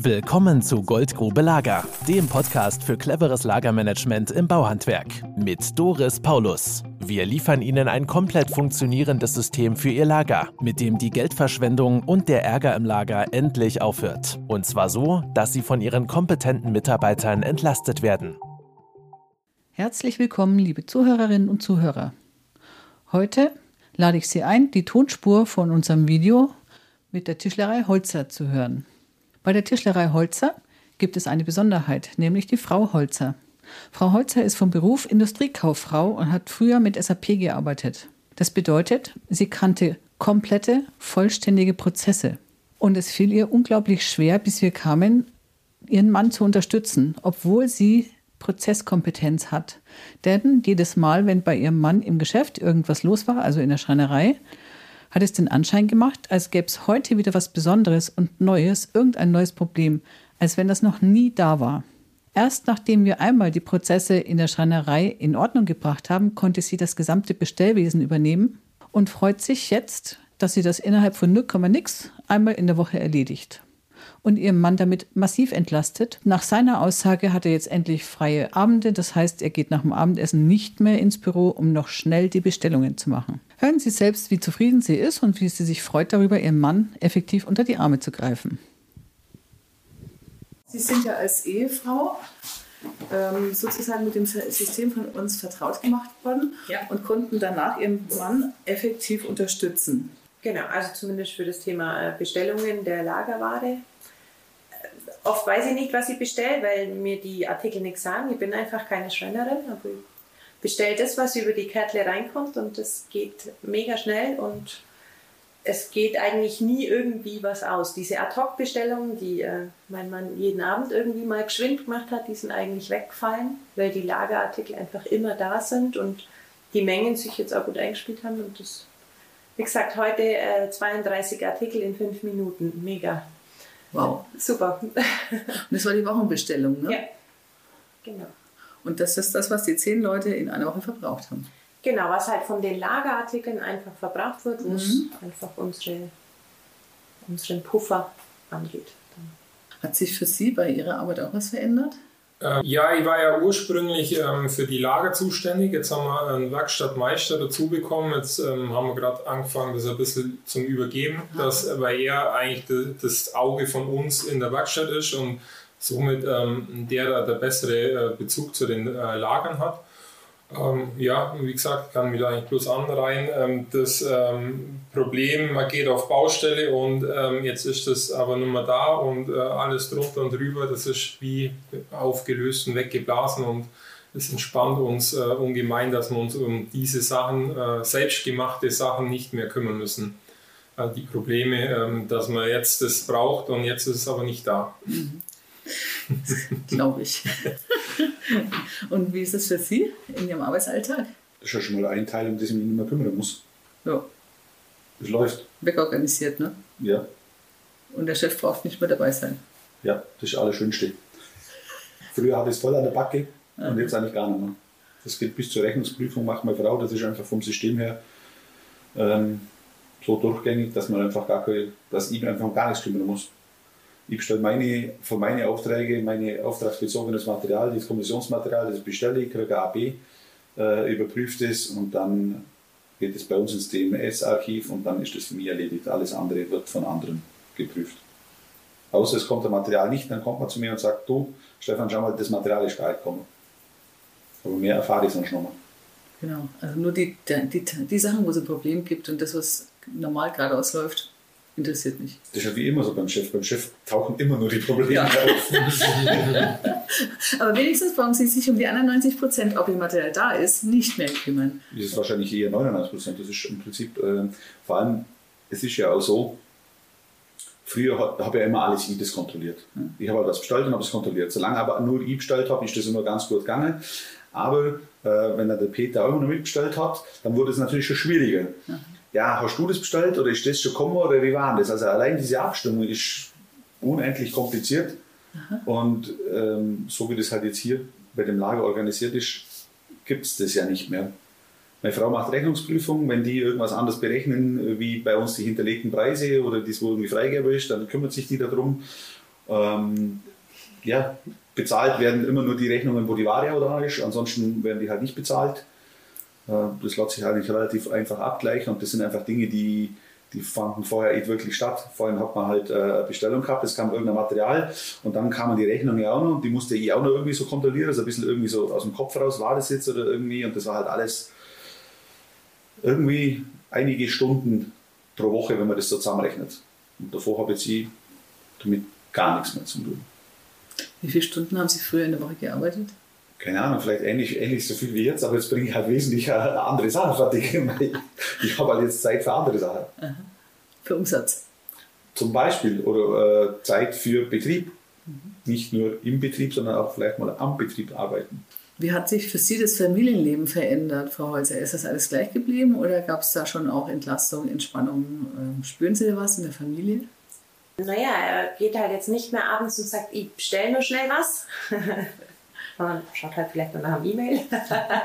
Willkommen zu Goldgrube Lager, dem Podcast für cleveres Lagermanagement im Bauhandwerk mit Doris Paulus. Wir liefern Ihnen ein komplett funktionierendes System für Ihr Lager, mit dem die Geldverschwendung und der Ärger im Lager endlich aufhört. Und zwar so, dass Sie von Ihren kompetenten Mitarbeitern entlastet werden. Herzlich willkommen, liebe Zuhörerinnen und Zuhörer. Heute lade ich Sie ein, die Tonspur von unserem Video mit der Tischlerei Holzer zu hören. Bei der Tischlerei Holzer gibt es eine Besonderheit, nämlich die Frau Holzer. Frau Holzer ist vom Beruf Industriekauffrau und hat früher mit SAP gearbeitet. Das bedeutet, sie kannte komplette, vollständige Prozesse. Und es fiel ihr unglaublich schwer, bis wir kamen, ihren Mann zu unterstützen, obwohl sie Prozesskompetenz hat. Denn jedes Mal, wenn bei ihrem Mann im Geschäft irgendwas los war, also in der Schreinerei, hat es den Anschein gemacht, als gäbe es heute wieder was Besonderes und Neues, irgendein neues Problem, als wenn das noch nie da war. Erst nachdem wir einmal die Prozesse in der Schreinerei in Ordnung gebracht haben, konnte sie das gesamte Bestellwesen übernehmen und freut sich jetzt, dass sie das innerhalb von 0, nix einmal in der Woche erledigt und ihren Mann damit massiv entlastet. Nach seiner Aussage hat er jetzt endlich freie Abende, das heißt, er geht nach dem Abendessen nicht mehr ins Büro, um noch schnell die Bestellungen zu machen. Hören Sie selbst, wie zufrieden sie ist und wie sie sich freut darüber, ihrem Mann effektiv unter die Arme zu greifen. Sie sind ja als Ehefrau ähm, sozusagen mit dem System von uns vertraut gemacht worden ja. und konnten danach Ihren Mann effektiv unterstützen. Genau, also zumindest für das Thema äh, Bestellungen der Lagerware Oft weiß ich nicht, was ich bestelle, weil mir die Artikel nichts sagen. Ich bin einfach keine Schreinerin, aber ich bestelle das, was über die Kärtle reinkommt und das geht mega schnell und es geht eigentlich nie irgendwie was aus. Diese Ad-Hoc-Bestellungen, die äh, mein Mann jeden Abend irgendwie mal geschwind gemacht hat, die sind eigentlich weggefallen, weil die Lagerartikel einfach immer da sind und die Mengen sich jetzt auch gut eingespielt haben. Und das, wie gesagt, heute äh, 32 Artikel in fünf Minuten. Mega. Wow. Super. Und das war die Wochenbestellung, ne? Ja, genau. Und das ist das, was die zehn Leute in einer Woche verbraucht haben. Genau, was halt von den Lagerartikeln einfach verbraucht wird, wo es mhm. einfach unsere, unseren Puffer angeht. Hat sich für Sie bei Ihrer Arbeit auch was verändert? Ähm, ja, ich war ja ursprünglich ähm, für die Lager zuständig. Jetzt haben wir einen Werkstattmeister dazu bekommen. Jetzt ähm, haben wir gerade angefangen, das ein bisschen zum Übergeben, dass, weil er eigentlich das Auge von uns in der Werkstatt ist und somit ähm, der der bessere äh, Bezug zu den äh, Lagern hat. Ähm, ja, wie gesagt, kann mich da eigentlich bloß anreihen. Ähm, das ähm, Problem, man geht auf Baustelle und ähm, jetzt ist das aber nur mal da und äh, alles drunter und drüber, das ist wie aufgelöst und weggeblasen und es entspannt uns äh, ungemein, dass wir uns um diese Sachen, äh, selbstgemachte Sachen nicht mehr kümmern müssen. Äh, die Probleme, ähm, dass man jetzt das braucht und jetzt ist es aber nicht da. Mhm. Glaube ich. Und wie ist das für Sie in Ihrem Arbeitsalltag? Das ist ja schon mal eine Teil, um das ich mich nicht mehr kümmern muss. Ja. Es läuft. Wegorganisiert, ne? Ja. Und der Chef braucht nicht mehr dabei sein. Ja, das ist alles Schönste. Früher hatte ich es voll an der Backe ja. und jetzt eigentlich gar nicht mehr. Das geht bis zur Rechnungsprüfung, macht meine Frau, das ist einfach vom System her ähm, so durchgängig, dass man einfach gar keine, dass ich einfach gar nichts kümmern muss. Ich bestelle meine, für meine Aufträge, meine auftragsbezogenes Material, das Kommissionsmaterial, das bestelle ich, kriege AB, äh, überprüfe das und dann geht es bei uns ins DMS-Archiv und dann ist das für mich erledigt. Alles andere wird von anderen geprüft. Außer es kommt das Material nicht, dann kommt man zu mir und sagt, du, Stefan, schau mal, das Material ist gar gekommen. Aber mehr erfahre ich sonst noch mal. Genau, also nur die, die, die Sachen, wo es ein Problem gibt und das, was normal geradeaus läuft, interessiert mich. Das ist ja wie immer so beim Chef. Beim Chef tauchen immer nur die Probleme ja. auf. Aber wenigstens brauchen Sie sich um die anderen 90 Prozent, ob Ihr Material da ist, nicht mehr kümmern. Das ist wahrscheinlich eher 99 Prozent. Das ist im Prinzip, äh, vor allem, es ist ja auch so, Früher habe ich ja immer alles ich das kontrolliert. Ich habe halt was bestellt und habe es kontrolliert. Solange aber nur ich bestellt habe, ist das immer ganz gut gegangen. Aber äh, wenn dann der Peter auch noch mitbestellt hat, dann wurde es natürlich schon schwieriger. Mhm ja, hast du das bestellt oder ist das schon gekommen oder wie war das? Also allein diese Abstimmung ist unendlich kompliziert Aha. und ähm, so wie das halt jetzt hier bei dem Lager organisiert ist, gibt es das ja nicht mehr. Meine Frau macht Rechnungsprüfung, wenn die irgendwas anders berechnen, wie bei uns die hinterlegten Preise oder das, wo irgendwie Freigabe ist, dann kümmert sich die darum. Ähm, ja, bezahlt werden immer nur die Rechnungen, wo die Ware da ist, ansonsten werden die halt nicht bezahlt. Äh, das lässt sich eigentlich relativ einfach abgleichen und das sind einfach Dinge, die, die fanden vorher nicht wirklich statt. Vorhin hat man halt äh, eine Bestellung gehabt, es kam irgendein Material und dann kam die Rechnung ja auch noch und die musste ich auch noch irgendwie so kontrollieren, also ein bisschen irgendwie so aus dem Kopf raus, war das jetzt oder irgendwie und das war halt alles irgendwie einige Stunden pro Woche, wenn man das so zusammenrechnet. Und davor habe ich damit gar nichts mehr zu tun. Wie viele Stunden haben Sie früher in der Woche gearbeitet? Keine Ahnung, vielleicht ähnlich, ähnlich so viel wie jetzt, aber jetzt bringe ich halt wesentlich andere Sachen fertig. Ich habe halt jetzt Zeit für andere Sachen. Aha. Für Umsatz. Zum Beispiel oder äh, Zeit für Betrieb. Mhm. Nicht nur im Betrieb, sondern auch vielleicht mal am Betrieb arbeiten. Wie hat sich für Sie das Familienleben verändert, Frau Holzer? Ist das alles gleich geblieben oder gab es da schon auch Entlastung, Entspannung? Ähm, spüren Sie da was in der Familie? Naja, er geht halt jetzt nicht mehr abends und sagt, ich bestelle nur schnell was. Man schaut halt vielleicht nur nach dem E-Mail.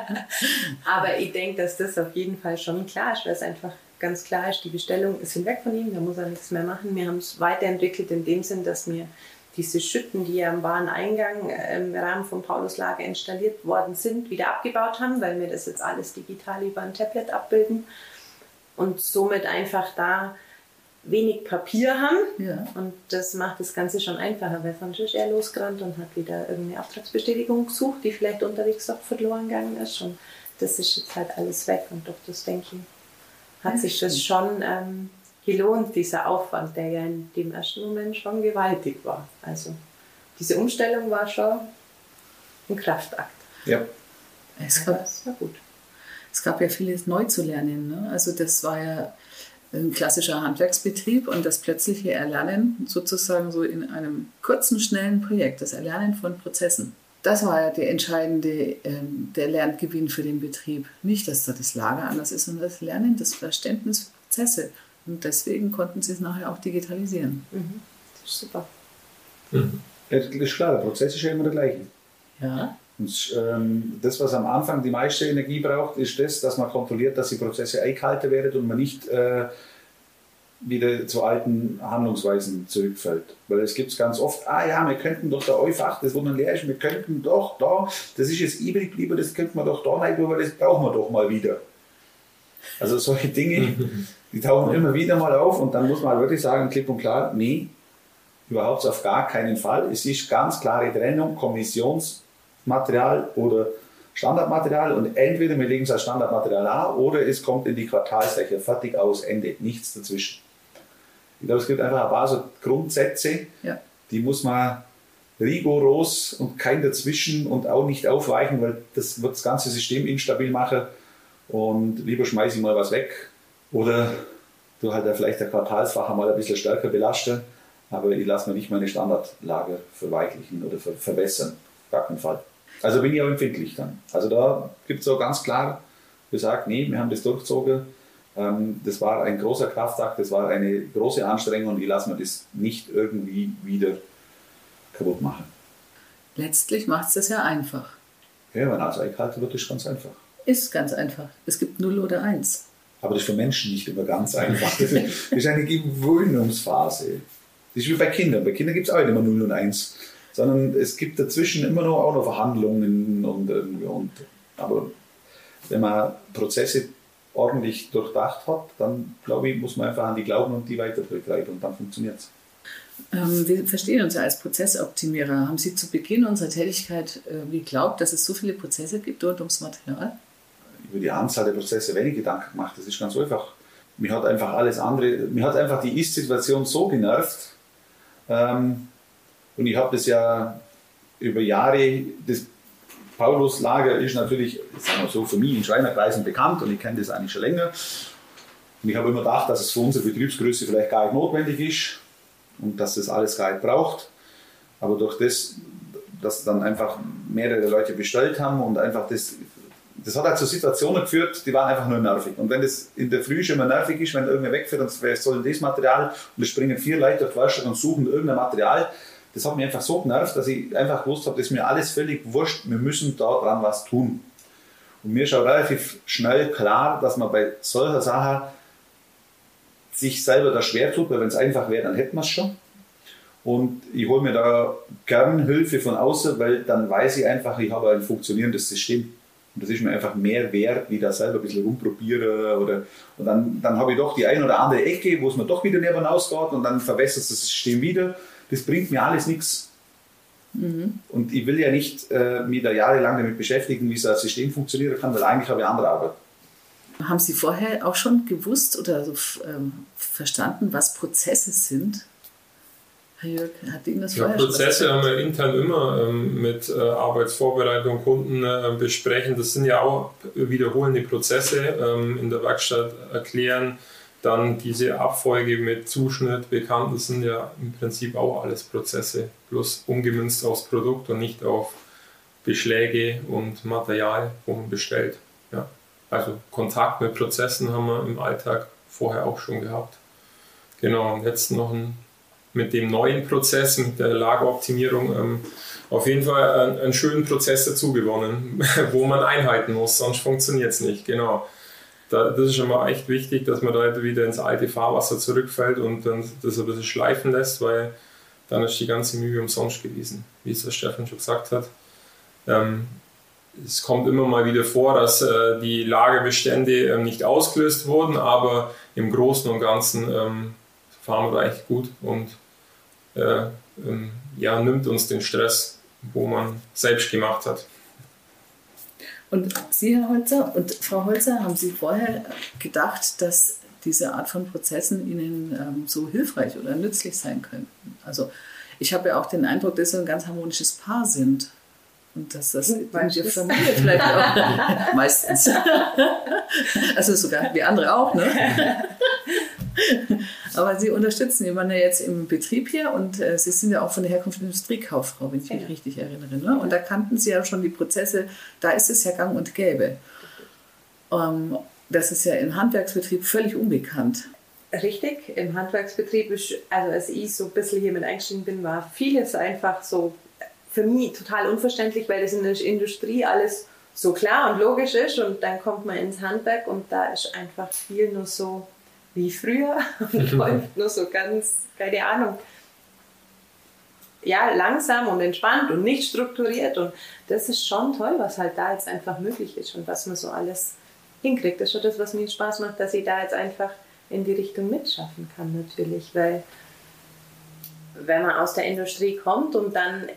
Aber ich denke, dass das auf jeden Fall schon klar ist, weil es einfach ganz klar ist, die Bestellung ist hinweg von ihm, da muss er nichts mehr machen. Wir haben es weiterentwickelt in dem Sinn, dass wir diese Schütten, die ja am Wareneingang äh, im Rahmen vom Pauluslager installiert worden sind, wieder abgebaut haben, weil wir das jetzt alles digital über ein Tablet abbilden und somit einfach da wenig Papier haben. Ja. Und das macht das Ganze schon einfacher, weil sonst ist er losgerannt und hat wieder irgendeine Auftragsbestätigung gesucht, die vielleicht unterwegs auch verloren gegangen ist. Und das ist jetzt halt alles weg. Und durch das Denken hat ja, sich das schon ähm, gelohnt, dieser Aufwand, der ja in dem ersten Moment schon gewaltig war. Also diese Umstellung war schon ein Kraftakt. Ja. Es gab, das war gut. Es gab ja vieles neu zu lernen. Ne? Also das war ja ein klassischer Handwerksbetrieb und das plötzliche Erlernen sozusagen so in einem kurzen, schnellen Projekt, das Erlernen von Prozessen. Das war ja der entscheidende, ähm, der Lerngewinn für den Betrieb. Nicht, dass da das Lager anders ist, sondern das Lernen, das Verständnis für Prozesse. Und deswegen konnten sie es nachher auch digitalisieren. Mhm. Das ist super. Mhm. Das ist klar, der Prozess ist ja immer der gleiche. Ja. Und ähm, das, was am Anfang die meiste Energie braucht, ist das, dass man kontrolliert, dass die Prozesse eingehalten werden und man nicht äh, wieder zu alten Handlungsweisen zurückfällt. Weil es gibt es ganz oft, ah ja, wir könnten doch da einfach, das dann leer ist, wir könnten doch da, das ist jetzt übrig geblieben, das könnten wir doch da rein, aber das brauchen wir doch mal wieder. Also solche Dinge, die tauchen immer wieder mal auf und dann muss man halt wirklich sagen, klipp und klar, nee, überhaupt auf gar keinen Fall. Es ist ganz klare Trennung, Kommissions- Material oder Standardmaterial und entweder wir legen es als Standardmaterial an oder es kommt in die Quartalsrechnung fertig aus, Ende, nichts dazwischen. Ich glaube, es gibt einfach ein paar so Grundsätze, ja. die muss man rigoros und kein dazwischen und auch nicht aufweichen, weil das wird das ganze System instabil machen und lieber schmeiße ich mal was weg oder du halt vielleicht der Quartalsfacher mal ein bisschen stärker belasten, aber ich lasse mir nicht meine Standardlager verweichlichen oder ver verbessern. Gar keinen Fall. Also bin ich auch empfindlich dann. Also da gibt es so ganz klar gesagt, nee, wir haben das durchgezogen. Ähm, das war ein großer Kraftakt, das war eine große Anstrengung und ich lasse mir das nicht irgendwie wieder kaputt machen. Letztlich macht es das ja einfach. Ja, wenn alles eingehalten wird, ist ganz einfach. Ist ganz einfach. Es gibt 0 oder 1. Aber das ist für Menschen nicht immer ganz einfach. Das ist eine Gewöhnungsphase. Das ist wie bei Kindern. Bei Kindern gibt es auch immer 0 und 1 sondern es gibt dazwischen immer noch auch noch Verhandlungen und, und aber wenn man Prozesse ordentlich durchdacht hat, dann glaube ich, muss man einfach an die glauben und die weiter betreiben und dann funktioniert es. Ähm, wir verstehen uns ja als Prozessoptimierer. Haben Sie zu Beginn unserer Tätigkeit äh, geglaubt, dass es so viele Prozesse gibt rund ums Material? Über die Anzahl der Prozesse wenig Gedanken gemacht. Das ist ganz einfach. Mir hat einfach alles andere, mir hat einfach die Ist-Situation so genervt, ähm, und ich habe das ja über Jahre, das Paulus-Lager ist natürlich, sagen wir so, für mich in Schreinerkreisen bekannt und ich kenne das eigentlich schon länger. Und ich habe immer gedacht, dass es für unsere Betriebsgröße vielleicht gar nicht notwendig ist und dass das alles gar nicht braucht. Aber durch das, dass dann einfach mehrere Leute bestellt haben und einfach das, das hat halt zu Situationen geführt, die waren einfach nur nervig. Und wenn das in der Früh schon mal nervig ist, wenn irgendwer wegfährt und es soll das Material und es springen vier Leute auf die Werkstatt und suchen irgendein Material, das hat mich einfach so genervt, dass ich einfach gewusst habe, das ist mir alles völlig wurscht, wir müssen da dran was tun. Und mir ist auch relativ schnell klar, dass man bei solcher Sache sich selber da schwer tut, weil wenn es einfach wäre, dann hätten wir es schon. Und ich hole mir da gern Hilfe von außen, weil dann weiß ich einfach, ich habe ein funktionierendes System. Und das ist mir einfach mehr wert, wie da selber ein bisschen rumprobiere. Oder, und dann, dann habe ich doch die ein oder andere Ecke, wo es mir doch wieder näher hinausgeht und dann verbessert das System wieder. Das bringt mir alles nichts. Mhm. Und ich will ja nicht äh, mich da jahrelang damit beschäftigen, wie so ein System funktionieren kann, weil eigentlich habe ich andere Arbeit. Haben Sie vorher auch schon gewusst oder so, ähm, verstanden, was Prozesse sind? Herr Jörg, hat Ihnen das ja, Prozesse haben wir intern immer ähm, mit äh, Arbeitsvorbereitung, Kunden äh, besprechen. Das sind ja auch wiederholende Prozesse ähm, in der Werkstatt erklären. Dann diese Abfolge mit Zuschnitt, bekannt, das sind ja im Prinzip auch alles Prozesse, bloß umgemünzt aufs Produkt und nicht auf Beschläge und Material umbestellt. Ja. Also Kontakt mit Prozessen haben wir im Alltag vorher auch schon gehabt. Genau, und jetzt noch ein mit dem neuen Prozess, mit der Lageroptimierung, ähm, auf jeden Fall einen, einen, schönen Prozess dazu gewonnen, wo man einhalten muss, sonst funktioniert es nicht. Genau. Da, das ist immer echt wichtig, dass man da wieder ins alte Fahrwasser zurückfällt und dann das ein bisschen schleifen lässt, weil dann ist die ganze Mühe umsonst gewesen, wie es der Stefan schon gesagt hat. Ähm, es kommt immer mal wieder vor, dass äh, die Lagerbestände ähm, nicht ausgelöst wurden, aber im Großen und Ganzen ähm, fahren wir da echt gut und äh, ähm, ja, nimmt uns den Stress, wo man selbst gemacht hat. Und Sie, Herr Holzer und Frau Holzer, haben Sie vorher gedacht, dass diese Art von Prozessen Ihnen ähm, so hilfreich oder nützlich sein könnten? Also ich habe ja auch den Eindruck, dass Sie ein ganz harmonisches Paar sind. Und dass das in der Familie vielleicht auch meistens. also sogar wie andere auch, ne? Aber Sie unterstützen jemanden jetzt im Betrieb hier und äh, Sie sind ja auch von der Herkunft Industriekauffrau, wenn ich mich ja. richtig erinnere. Ne? Und da kannten Sie ja schon die Prozesse, da ist es ja gang und gäbe. Ähm, das ist ja im Handwerksbetrieb völlig unbekannt. Richtig, im Handwerksbetrieb ist, also als ich so ein bisschen hier mit eingestiegen bin, war vieles einfach so für mich total unverständlich, weil das in der Industrie alles so klar und logisch ist und dann kommt man ins Handwerk und da ist einfach viel nur so wie früher und läuft nur so ganz, keine Ahnung, ja, langsam und entspannt und nicht strukturiert. Und das ist schon toll, was halt da jetzt einfach möglich ist und was man so alles hinkriegt. Das ist schon das, was mir Spaß macht, dass ich da jetzt einfach in die Richtung mitschaffen kann, natürlich. Weil, wenn man aus der Industrie kommt und dann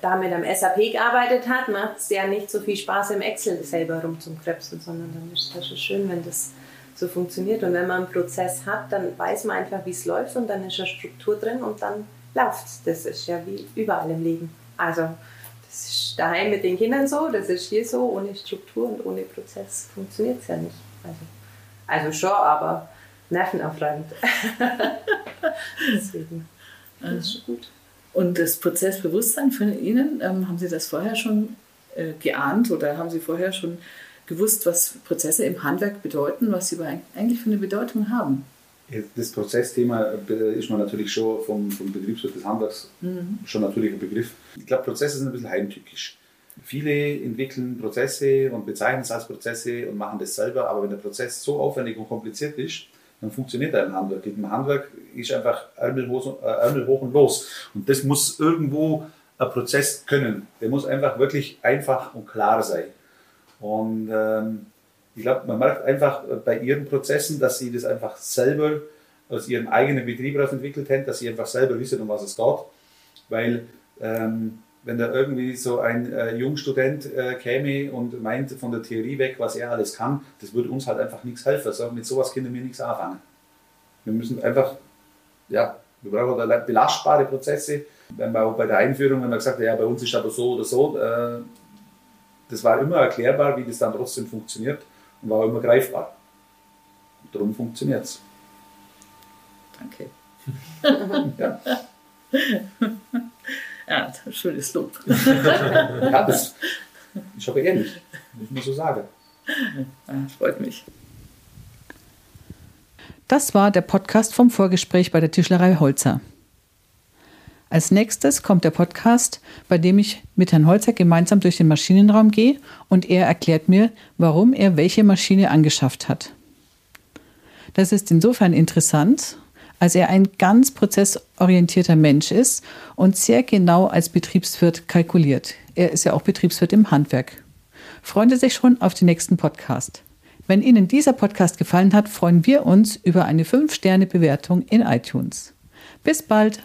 damit am SAP gearbeitet hat, macht es ja nicht so viel Spaß, im Excel selber rumzukrebsen, sondern dann ist es schon schön, wenn das so funktioniert. Und wenn man einen Prozess hat, dann weiß man einfach, wie es läuft und dann ist eine Struktur drin und dann läuft es. Das ist ja wie überall im Leben. Also das ist daheim mit den Kindern so, das ist hier so, ohne Struktur und ohne Prozess funktioniert es ja nicht. Also, also schon, aber nervenaufreibend. Deswegen, das ist schon gut. Und das Prozessbewusstsein von Ihnen, ähm, haben Sie das vorher schon äh, geahnt oder haben Sie vorher schon gewusst, was Prozesse im Handwerk bedeuten, was sie eigentlich für eine Bedeutung haben. Das Prozessthema äh, ist man natürlich schon vom, vom Betriebswirt des Handwerks mhm. schon natürlich ein Begriff. Ich glaube, Prozesse sind ein bisschen heimtückisch. Viele entwickeln Prozesse und bezeichnen es als Prozesse und machen das selber, aber wenn der Prozess so aufwendig und kompliziert ist, dann funktioniert er im Handwerk. Im Handwerk ist einfach äh, Ärmel hoch und los. Und das muss irgendwo ein Prozess können. Der muss einfach wirklich einfach und klar sein. Und ähm, ich glaube, man merkt einfach bei ihren Prozessen, dass sie das einfach selber aus ihrem eigenen Betrieb heraus entwickelt haben, dass sie einfach selber wissen, um was es geht. Weil ähm, wenn da irgendwie so ein äh, Jungstudent äh, käme und meint von der Theorie weg, was er alles kann, das würde uns halt einfach nichts helfen. Also mit sowas können wir nichts anfangen. Wir müssen einfach, ja, wir brauchen da belastbare Prozesse. Wenn man auch bei der Einführung, wenn man gesagt hat, ja, bei uns ist aber so oder so, äh, das war immer erklärbar, wie das dann trotzdem funktioniert und war immer greifbar. Und darum funktioniert es. Danke. ja. ja, schönes Lob. ja, das ist aber ehrlich, muss man so sagen. Ja, freut mich. Das war der Podcast vom Vorgespräch bei der Tischlerei Holzer. Als nächstes kommt der Podcast, bei dem ich mit Herrn Holzer gemeinsam durch den Maschinenraum gehe und er erklärt mir, warum er welche Maschine angeschafft hat. Das ist insofern interessant, als er ein ganz prozessorientierter Mensch ist und sehr genau als Betriebswirt kalkuliert. Er ist ja auch Betriebswirt im Handwerk. Freuen Sie sich schon auf den nächsten Podcast. Wenn Ihnen dieser Podcast gefallen hat, freuen wir uns über eine 5-Sterne-Bewertung in iTunes. Bis bald!